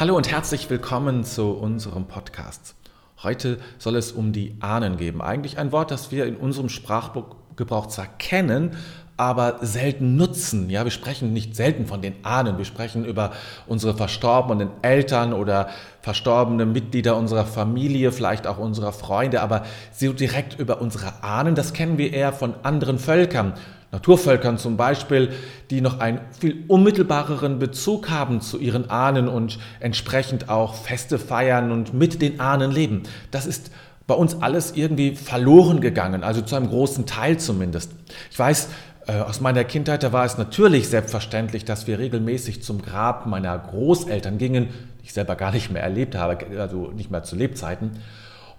Hallo und herzlich willkommen zu unserem Podcast. Heute soll es um die Ahnen geben. Eigentlich ein Wort, das wir in unserem Sprachgebrauch zwar kennen, aber selten nutzen. Ja, wir sprechen nicht selten von den Ahnen. Wir sprechen über unsere verstorbenen Eltern oder verstorbene Mitglieder unserer Familie, vielleicht auch unserer Freunde, aber so direkt über unsere Ahnen, das kennen wir eher von anderen Völkern. Naturvölkern zum Beispiel, die noch einen viel unmittelbareren Bezug haben zu ihren Ahnen und entsprechend auch Feste feiern und mit den Ahnen leben. Das ist bei uns alles irgendwie verloren gegangen, also zu einem großen Teil zumindest. Ich weiß, äh, aus meiner Kindheit, da war es natürlich selbstverständlich, dass wir regelmäßig zum Grab meiner Großeltern gingen, die ich selber gar nicht mehr erlebt habe, also nicht mehr zu Lebzeiten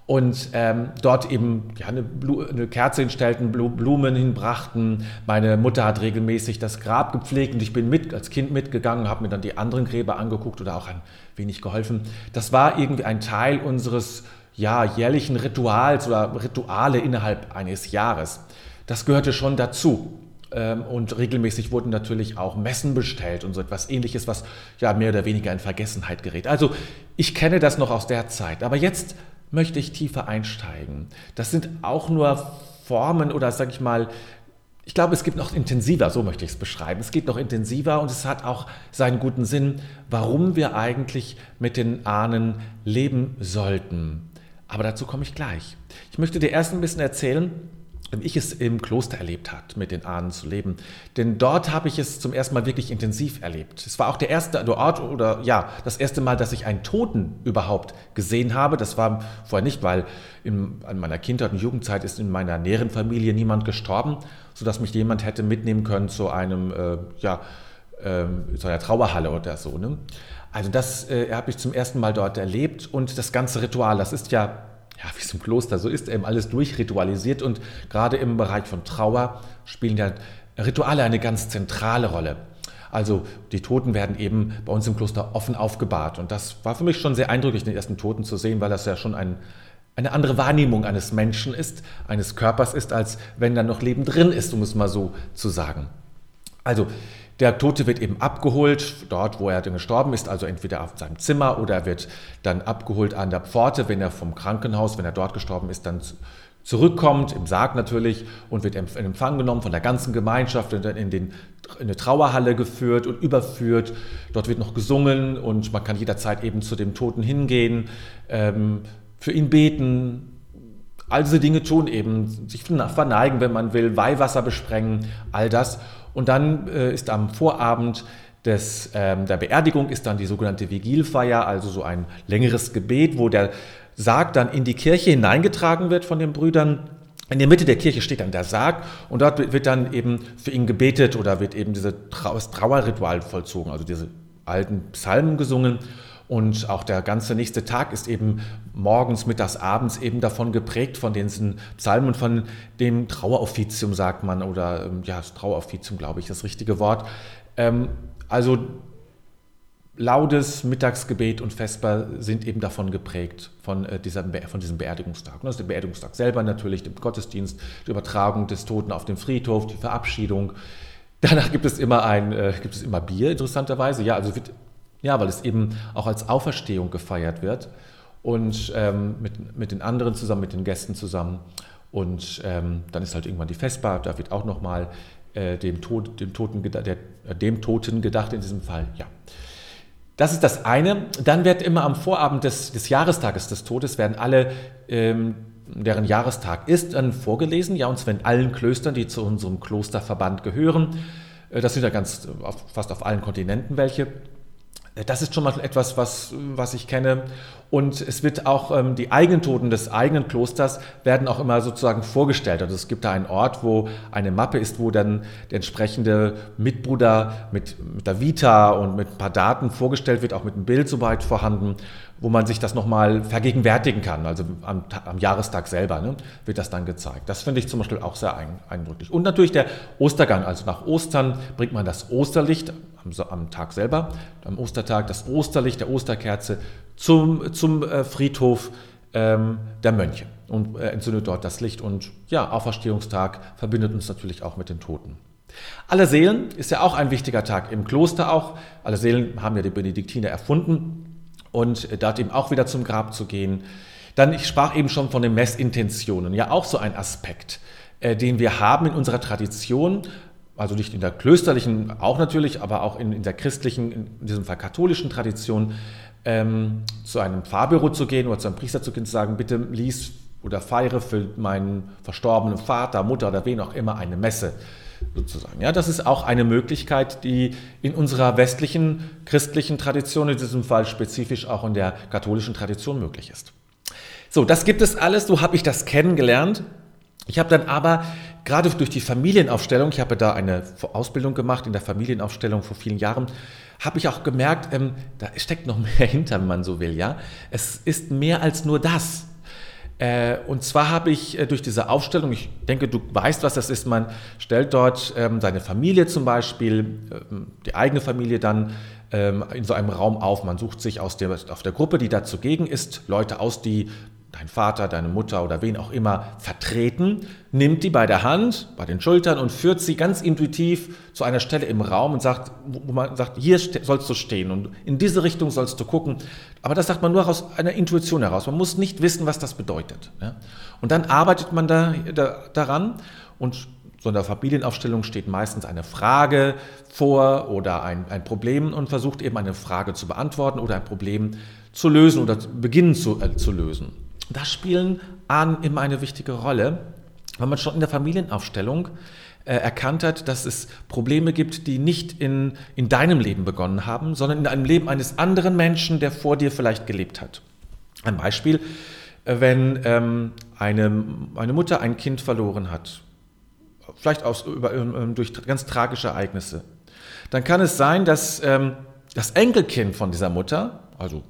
und ähm, dort eben ja, eine, eine, Kerze hinstellten, Blumen hinbrachten. Meine Mutter hat regelmäßig das Grab gepflegt und ich bin mit, als Kind mitgegangen, habe mir dann die anderen Gräber angeguckt oder auch ein wenig geholfen. Das war irgendwie ein Teil unseres ja, jährlichen Rituals oder Rituale innerhalb eines Jahres. Das gehörte schon dazu. Ähm, und regelmäßig wurden natürlich auch Messen bestellt und so etwas ähnliches, was ja mehr oder weniger in Vergessenheit gerät. Also ich kenne das noch aus der Zeit. Aber jetzt möchte ich tiefer einsteigen. Das sind auch nur Formen oder sage ich mal, ich glaube, es gibt noch intensiver, so möchte ich es beschreiben. Es geht noch intensiver und es hat auch seinen guten Sinn, warum wir eigentlich mit den Ahnen leben sollten. Aber dazu komme ich gleich. Ich möchte dir erst ein bisschen erzählen, wie ich es im Kloster erlebt hat, mit den Ahnen zu leben. Denn dort habe ich es zum ersten Mal wirklich intensiv erlebt. Es war auch der erste Ort oder ja, das erste Mal, dass ich einen Toten überhaupt gesehen habe. Das war vorher nicht, weil in, in meiner Kindheit und Jugendzeit ist in meiner näheren Familie niemand gestorben, sodass mich jemand hätte mitnehmen können zu einem, äh, ja, äh, zu einer Trauerhalle oder so. Ne? Also das äh, habe ich zum ersten Mal dort erlebt und das ganze Ritual, das ist ja ja, wie es im Kloster so ist, eben alles durchritualisiert und gerade im Bereich von Trauer spielen ja Rituale eine ganz zentrale Rolle. Also die Toten werden eben bei uns im Kloster offen aufgebahrt und das war für mich schon sehr eindrücklich, den ersten Toten zu sehen, weil das ja schon ein, eine andere Wahrnehmung eines Menschen ist, eines Körpers ist, als wenn da noch Leben drin ist, um es mal so zu sagen. Also der Tote wird eben abgeholt, dort, wo er dann gestorben ist, also entweder auf seinem Zimmer oder er wird dann abgeholt an der Pforte, wenn er vom Krankenhaus, wenn er dort gestorben ist, dann zurückkommt, im Sarg natürlich, und wird in Empfang genommen von der ganzen Gemeinschaft und dann in, den, in eine Trauerhalle geführt und überführt. Dort wird noch gesungen und man kann jederzeit eben zu dem Toten hingehen, ähm, für ihn beten, all diese Dinge tun eben, sich verneigen, wenn man will, Weihwasser besprengen, all das. Und dann äh, ist am Vorabend des, ähm, der Beerdigung ist dann die sogenannte Vigilfeier, also so ein längeres Gebet, wo der Sarg dann in die Kirche hineingetragen wird von den Brüdern. In der Mitte der Kirche steht dann der Sarg und dort wird dann eben für ihn gebetet oder wird eben dieses Trauerritual vollzogen, also diese alten Psalmen gesungen. Und auch der ganze nächste Tag ist eben morgens, mittags, abends eben davon geprägt, von diesen Psalmen und von dem Traueroffizium, sagt man, oder ähm, ja, Traueroffizium, glaube ich, das richtige Wort. Ähm, also Laudes, Mittagsgebet und Vesper sind eben davon geprägt, von, äh, dieser, von diesem Beerdigungstag. Das ist der Beerdigungstag selber natürlich, dem Gottesdienst, die Übertragung des Toten auf den Friedhof, die Verabschiedung. Danach gibt es immer ein, äh, gibt es immer Bier, interessanterweise. Ja, also wird ja, weil es eben auch als Auferstehung gefeiert wird und ähm, mit, mit den anderen zusammen, mit den Gästen zusammen. Und ähm, dann ist halt irgendwann die Festbar, da wird auch nochmal äh, dem, Tod, dem, Toten, der, äh, dem Toten gedacht in diesem Fall. Ja. Das ist das eine. Dann wird immer am Vorabend des, des Jahrestages des Todes, werden alle, ähm, deren Jahrestag ist, dann vorgelesen. Ja, und zwar in allen Klöstern, die zu unserem Klosterverband gehören. Äh, das sind ja ganz, fast auf allen Kontinenten welche. Das ist schon mal etwas, was, was ich kenne. Und es wird auch ähm, die Eigentoten des eigenen Klosters werden auch immer sozusagen vorgestellt. Also es gibt da einen Ort, wo eine Mappe ist, wo dann der entsprechende Mitbruder mit, mit der Vita und mit ein paar Daten vorgestellt wird, auch mit einem Bild soweit vorhanden, wo man sich das nochmal vergegenwärtigen kann. Also am, am Jahrestag selber ne, wird das dann gezeigt. Das finde ich zum Beispiel auch sehr eindrücklich. Und natürlich der Ostergang. Also nach Ostern bringt man das Osterlicht am, am Tag selber, am Ostertag, das Osterlicht der Osterkerze zum, zum äh, Friedhof ähm, der Mönche und äh, entzündet dort das Licht. Und ja, Auferstehungstag verbindet uns natürlich auch mit den Toten. Alle Seelen ist ja auch ein wichtiger Tag im Kloster auch. Alle Seelen haben ja die Benediktiner erfunden. und dort eben auch wieder zum Grab zu gehen. Dann, ich sprach eben schon von den Messintentionen, ja auch so ein Aspekt, äh, den wir haben in unserer Tradition, also nicht in der klösterlichen, auch natürlich, aber auch in, in der christlichen, in diesem Fall katholischen Tradition, ähm, zu einem Pfarrbüro zu gehen oder zu einem Priester zu gehen, zu sagen, bitte lies oder feiere für meinen verstorbenen Vater, Mutter oder wen auch immer eine Messe sozusagen. Ja, das ist auch eine Möglichkeit, die in unserer westlichen christlichen Tradition, in diesem Fall spezifisch auch in der katholischen Tradition möglich ist. So, das gibt es alles, so habe ich das kennengelernt. Ich habe dann aber gerade durch die Familienaufstellung, ich habe da eine Ausbildung gemacht in der Familienaufstellung vor vielen Jahren, habe ich auch gemerkt, ähm, da steckt noch mehr hinter, wenn man so will. Ja, es ist mehr als nur das. Äh, und zwar habe ich äh, durch diese Aufstellung, ich denke, du weißt, was das ist, man stellt dort ähm, seine Familie zum Beispiel, ähm, die eigene Familie dann ähm, in so einem Raum auf. Man sucht sich aus der, auf der Gruppe, die da zugegen ist, Leute aus, die dein Vater, deine Mutter oder wen auch immer vertreten, nimmt die bei der Hand, bei den Schultern und führt sie ganz intuitiv zu einer Stelle im Raum und sagt, wo man sagt, hier sollst du stehen und in diese Richtung sollst du gucken. Aber das sagt man nur aus einer Intuition heraus. Man muss nicht wissen, was das bedeutet. Und dann arbeitet man da, da, daran und so in der Familienaufstellung steht meistens eine Frage vor oder ein, ein Problem und versucht eben eine Frage zu beantworten oder ein Problem zu lösen oder beginnen zu, äh, zu lösen. Da spielen Ahnen immer eine wichtige Rolle, weil man schon in der Familienaufstellung äh, erkannt hat, dass es Probleme gibt, die nicht in, in deinem Leben begonnen haben, sondern in einem Leben eines anderen Menschen, der vor dir vielleicht gelebt hat. Ein Beispiel, äh, wenn ähm, eine, eine Mutter ein Kind verloren hat, vielleicht aus, über, ähm, durch ganz tragische Ereignisse, dann kann es sein, dass ähm, das Enkelkind von dieser Mutter, also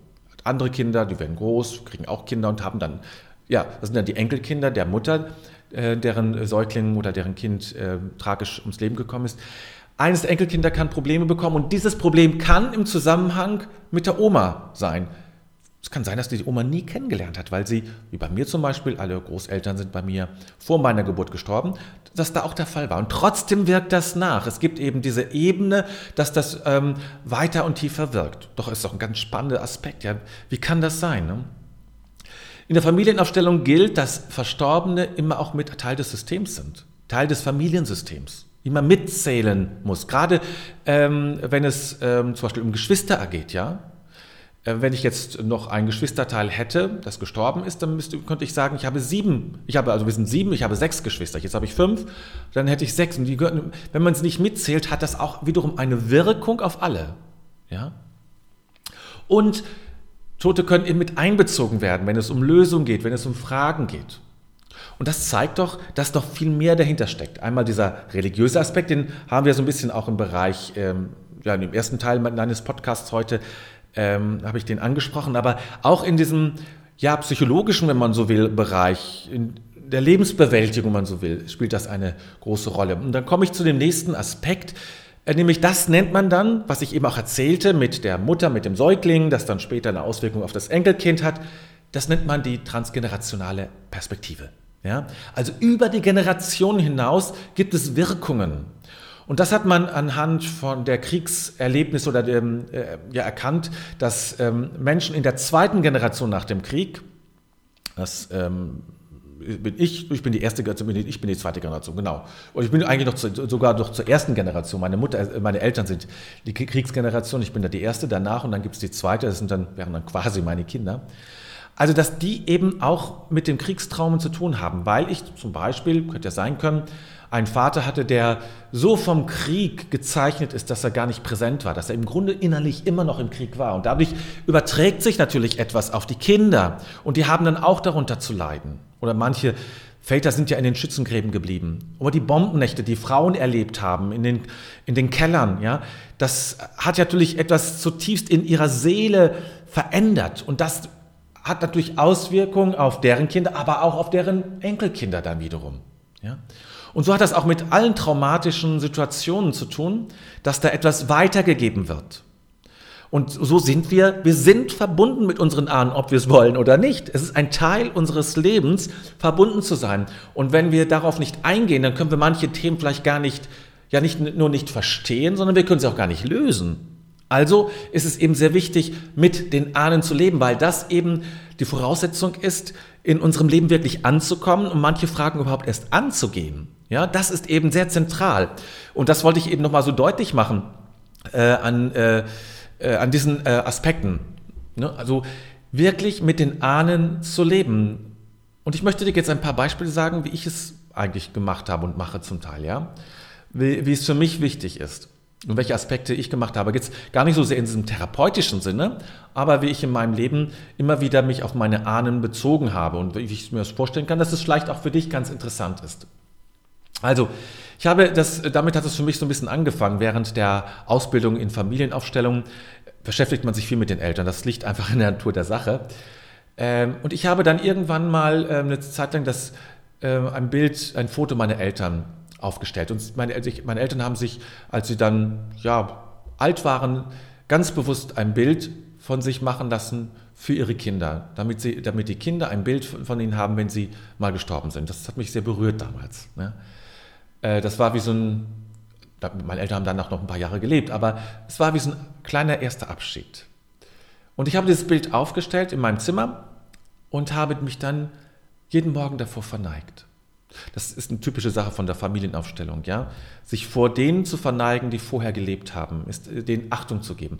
andere Kinder, die werden groß, kriegen auch Kinder und haben dann, ja, das sind dann die Enkelkinder der Mutter, äh, deren Säugling oder deren Kind äh, tragisch ums Leben gekommen ist. Eines der Enkelkinder kann Probleme bekommen und dieses Problem kann im Zusammenhang mit der Oma sein. Es kann sein, dass die Oma nie kennengelernt hat, weil sie, wie bei mir zum Beispiel, alle Großeltern sind bei mir vor meiner Geburt gestorben, dass da auch der Fall war. Und trotzdem wirkt das nach. Es gibt eben diese Ebene, dass das ähm, weiter und tiefer wirkt. Doch ist doch ein ganz spannender Aspekt. Ja? Wie kann das sein? Ne? In der Familienaufstellung gilt, dass Verstorbene immer auch mit Teil des Systems sind, Teil des Familiensystems immer mitzählen muss. Gerade ähm, wenn es ähm, zum Beispiel um Geschwister geht, ja, wenn ich jetzt noch ein Geschwisterteil hätte, das gestorben ist, dann müsste, könnte ich sagen, ich habe sieben. Ich habe, also wir sind sieben, ich habe sechs Geschwister. Jetzt habe ich fünf, dann hätte ich sechs. Und die wenn man es nicht mitzählt, hat das auch wiederum eine Wirkung auf alle. Ja? Und Tote können eben mit einbezogen werden, wenn es um Lösungen geht, wenn es um Fragen geht. Und das zeigt doch, dass noch viel mehr dahinter steckt. Einmal dieser religiöse Aspekt, den haben wir so ein bisschen auch im Bereich, ähm, ja, im ersten Teil meines Podcasts heute ähm, habe ich den angesprochen, aber auch in diesem ja, psychologischen, wenn man so will, Bereich, in der Lebensbewältigung, wenn man so will, spielt das eine große Rolle. Und dann komme ich zu dem nächsten Aspekt, äh, nämlich das nennt man dann, was ich eben auch erzählte, mit der Mutter, mit dem Säugling, das dann später eine Auswirkung auf das Enkelkind hat, das nennt man die transgenerationale Perspektive. Ja? Also über die Generation hinaus gibt es Wirkungen. Und das hat man anhand von der Kriegserlebnis oder dem, äh, ja, erkannt, dass ähm, Menschen in der zweiten Generation nach dem Krieg, das ähm, bin ich, ich bin die erste Generation, ich bin die zweite Generation, genau. Und ich bin eigentlich noch zu, sogar noch zur ersten Generation. Meine Mutter, äh, meine Eltern sind die Kriegsgeneration, ich bin da die erste danach und dann gibt es die zweite, das sind dann, wären dann quasi meine Kinder. Also, dass die eben auch mit dem Kriegstraumen zu tun haben, weil ich zum Beispiel, könnte ja sein können, einen Vater hatte, der so vom Krieg gezeichnet ist, dass er gar nicht präsent war, dass er im Grunde innerlich immer noch im Krieg war. Und dadurch überträgt sich natürlich etwas auf die Kinder und die haben dann auch darunter zu leiden. Oder manche Väter sind ja in den Schützengräben geblieben. Oder die Bombennächte, die Frauen erlebt haben, in den, in den Kellern, ja, das hat natürlich etwas zutiefst in ihrer Seele verändert. Und das hat natürlich Auswirkungen auf deren Kinder, aber auch auf deren Enkelkinder dann wiederum. Ja. Und so hat das auch mit allen traumatischen Situationen zu tun, dass da etwas weitergegeben wird. Und so sind wir, wir sind verbunden mit unseren Ahnen, ob wir es wollen oder nicht. Es ist ein Teil unseres Lebens, verbunden zu sein. Und wenn wir darauf nicht eingehen, dann können wir manche Themen vielleicht gar nicht, ja nicht nur nicht verstehen, sondern wir können sie auch gar nicht lösen. Also ist es eben sehr wichtig, mit den Ahnen zu leben, weil das eben die Voraussetzung ist, in unserem Leben wirklich anzukommen und manche Fragen überhaupt erst anzugehen. Ja, das ist eben sehr zentral. Und das wollte ich eben nochmal so deutlich machen äh, an, äh, äh, an diesen äh, Aspekten. Ne? Also wirklich mit den Ahnen zu leben. Und ich möchte dir jetzt ein paar Beispiele sagen, wie ich es eigentlich gemacht habe und mache zum Teil, ja. Wie, wie es für mich wichtig ist und welche Aspekte ich gemacht habe. Jetzt gar nicht so sehr in diesem therapeutischen Sinne, aber wie ich in meinem Leben immer wieder mich auf meine Ahnen bezogen habe und wie ich mir das vorstellen kann, dass es vielleicht auch für dich ganz interessant ist. Also, ich habe das, damit hat es für mich so ein bisschen angefangen. Während der Ausbildung in Familienaufstellung beschäftigt man sich viel mit den Eltern. Das liegt einfach in der Natur der Sache. Ähm, und ich habe dann irgendwann mal ähm, eine Zeit lang das, ähm, ein Bild, ein Foto meiner Eltern aufgestellt. Und meine, meine Eltern haben sich, als sie dann ja, alt waren, ganz bewusst ein Bild von sich machen lassen für ihre Kinder, damit, sie, damit die Kinder ein Bild von ihnen haben, wenn sie mal gestorben sind. Das hat mich sehr berührt damals. Ne? Äh, das war wie so ein, meine Eltern haben danach noch ein paar Jahre gelebt, aber es war wie so ein kleiner erster Abschied. Und ich habe dieses Bild aufgestellt in meinem Zimmer und habe mich dann jeden Morgen davor verneigt. Das ist eine typische Sache von der Familienaufstellung, ja. Sich vor denen zu verneigen, die vorher gelebt haben, ist äh, denen Achtung zu geben.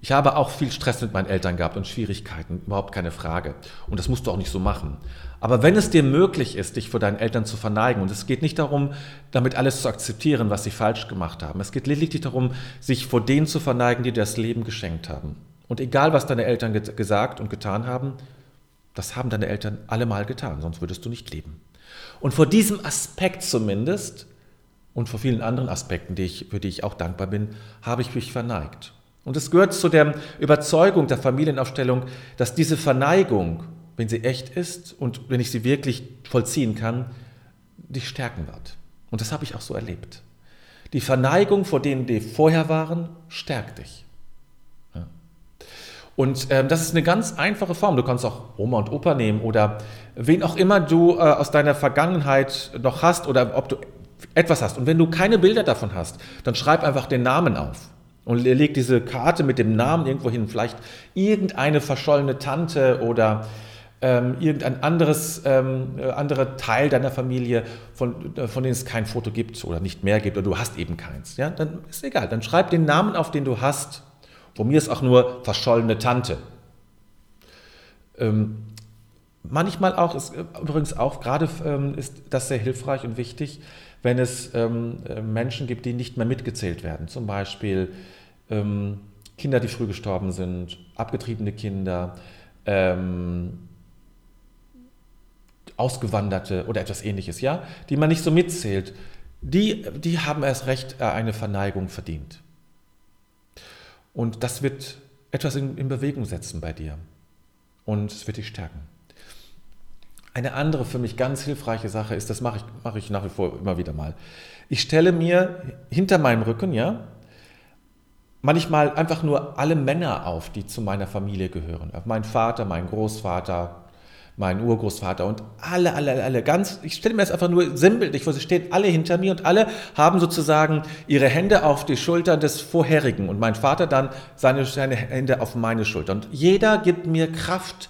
Ich habe auch viel Stress mit meinen Eltern gehabt und Schwierigkeiten, überhaupt keine Frage. Und das musst du auch nicht so machen. Aber wenn es dir möglich ist, dich vor deinen Eltern zu verneigen, und es geht nicht darum, damit alles zu akzeptieren, was sie falsch gemacht haben. Es geht lediglich darum, sich vor denen zu verneigen, die dir das Leben geschenkt haben. Und egal, was deine Eltern gesagt und getan haben, das haben deine Eltern allemal getan, sonst würdest du nicht leben. Und vor diesem Aspekt zumindest und vor vielen anderen Aspekten, die ich, für die ich auch dankbar bin, habe ich mich verneigt. Und es gehört zu der Überzeugung der Familienaufstellung, dass diese Verneigung, wenn sie echt ist und wenn ich sie wirklich vollziehen kann, dich stärken wird. Und das habe ich auch so erlebt. Die Verneigung vor denen, die vorher waren, stärkt dich. Und ähm, das ist eine ganz einfache Form. Du kannst auch Oma und Opa nehmen oder wen auch immer du äh, aus deiner Vergangenheit noch hast oder ob du etwas hast. Und wenn du keine Bilder davon hast, dann schreib einfach den Namen auf. Und leg diese Karte mit dem Namen irgendwo hin. Vielleicht irgendeine verschollene Tante oder ähm, irgendein anderes ähm, äh, anderer Teil deiner Familie, von, äh, von denen es kein Foto gibt oder nicht mehr gibt oder du hast eben keins. Ja, dann ist egal. Dann schreib den Namen auf, den du hast von mir ist auch nur verschollene Tante. Ähm, manchmal auch, ist übrigens auch gerade ähm, ist das sehr hilfreich und wichtig, wenn es ähm, äh, Menschen gibt, die nicht mehr mitgezählt werden. Zum Beispiel ähm, Kinder, die früh gestorben sind, abgetriebene Kinder, ähm, Ausgewanderte oder etwas ähnliches, ja, die man nicht so mitzählt. Die, die haben erst recht äh, eine Verneigung verdient. Und das wird etwas in, in Bewegung setzen bei dir. Und es wird dich stärken. Eine andere für mich ganz hilfreiche Sache ist, das mache ich, mache ich nach wie vor immer wieder mal. Ich stelle mir hinter meinem Rücken, ja, manchmal einfach nur alle Männer auf, die zu meiner Familie gehören. Mein Vater, mein Großvater, mein Urgroßvater und alle, alle, alle, ganz, ich stelle mir das einfach nur sinnbildlich vor, sie stehen alle hinter mir und alle haben sozusagen ihre Hände auf die Schultern des Vorherigen und mein Vater dann seine, seine Hände auf meine Schultern. Und jeder gibt mir Kraft,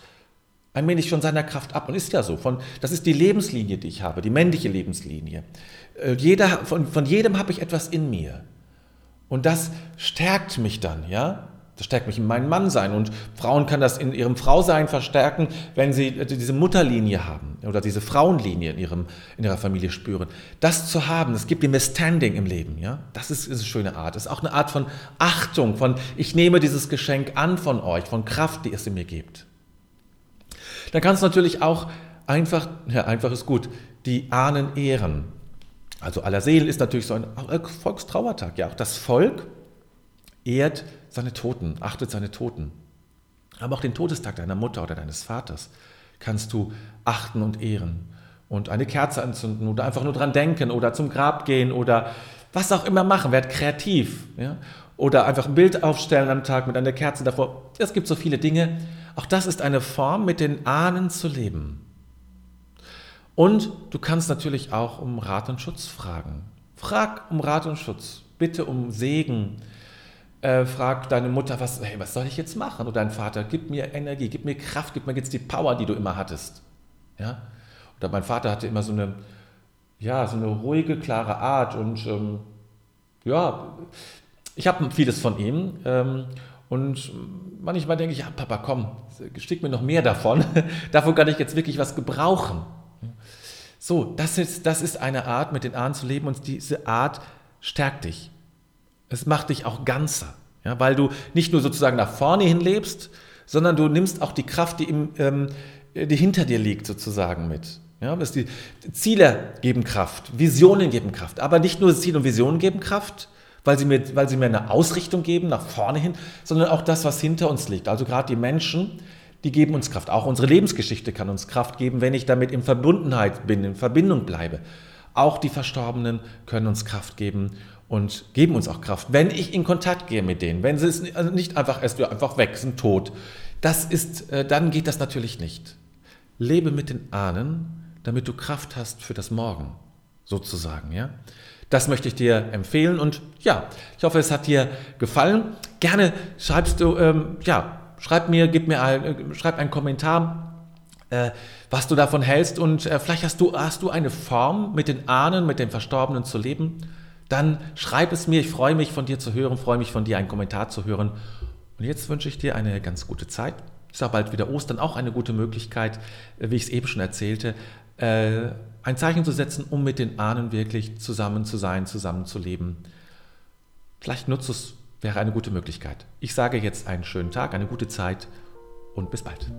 ein wenig von seiner Kraft ab und ist ja so. Von, das ist die Lebenslinie, die ich habe, die männliche Lebenslinie. Äh, jeder, von, von jedem habe ich etwas in mir. Und das stärkt mich dann, ja. Das stärkt mich in meinem Mannsein. Und Frauen kann das in ihrem Frausein verstärken, wenn sie diese Mutterlinie haben oder diese Frauenlinie in, ihrem, in ihrer Familie spüren. Das zu haben, das gibt mir Standing im Leben. Ja? Das ist, ist eine schöne Art. Das ist auch eine Art von Achtung, von ich nehme dieses Geschenk an von euch, von Kraft, die es in mir gibt. Dann kannst du natürlich auch einfach, ja, einfach ist gut, die Ahnen ehren. Also aller Seelen ist natürlich so ein Volkstrauertag. Ja, auch das Volk ehrt seine Toten, achtet seine Toten. Aber auch den Todestag deiner Mutter oder deines Vaters kannst du achten und ehren und eine Kerze anzünden oder einfach nur dran denken oder zum Grab gehen oder was auch immer machen. Werd kreativ. Ja? Oder einfach ein Bild aufstellen am Tag mit einer Kerze davor. Es gibt so viele Dinge. Auch das ist eine Form, mit den Ahnen zu leben. Und du kannst natürlich auch um Rat und Schutz fragen. Frag um Rat und Schutz. Bitte um Segen äh, fragt deine Mutter, was, hey, was soll ich jetzt machen? Oder dein Vater, gib mir Energie, gib mir Kraft, gib mir jetzt die Power, die du immer hattest. Ja? Oder mein Vater hatte immer so eine, ja, so eine ruhige, klare Art und ähm, ja, ich habe vieles von ihm ähm, und manchmal denke ich, ja, Papa, komm, schick mir noch mehr davon. davon kann ich jetzt wirklich was gebrauchen. So, das ist, das ist eine Art, mit den Ahnen zu leben und diese Art stärkt dich. Es macht dich auch ganzer, ja, weil du nicht nur sozusagen nach vorne hin lebst, sondern du nimmst auch die Kraft, die, im, ähm, die hinter dir liegt, sozusagen mit. Ja, die Ziele geben Kraft, Visionen geben Kraft, aber nicht nur Ziele und Visionen geben Kraft, weil sie, mir, weil sie mir eine Ausrichtung geben, nach vorne hin, sondern auch das, was hinter uns liegt. Also gerade die Menschen, die geben uns Kraft. Auch unsere Lebensgeschichte kann uns Kraft geben, wenn ich damit in Verbundenheit bin, in Verbindung bleibe. Auch die Verstorbenen können uns Kraft geben und geben uns auch Kraft, wenn ich in Kontakt gehe mit denen. Wenn sie es also nicht einfach erst einfach weg sind, tot. Das ist, äh, dann geht das natürlich nicht. Lebe mit den Ahnen, damit du Kraft hast für das Morgen, sozusagen, ja. Das möchte ich dir empfehlen und ja, ich hoffe, es hat dir gefallen. Gerne schreibst du, ähm, ja, schreib mir, gib mir ein, äh, schreib einen Kommentar, äh, was du davon hältst und äh, vielleicht hast du, hast du eine Form, mit den Ahnen, mit den Verstorbenen zu leben. Dann schreib es mir, ich freue mich von dir zu hören, freue mich von dir einen Kommentar zu hören. Und jetzt wünsche ich dir eine ganz gute Zeit. Ist auch bald wieder Ostern, auch eine gute Möglichkeit, äh, wie ich es eben schon erzählte, äh, ein Zeichen zu setzen, um mit den Ahnen wirklich zusammen zu sein, zusammen zu leben. Vielleicht nutzt es, wäre eine gute Möglichkeit. Ich sage jetzt einen schönen Tag, eine gute Zeit und bis bald.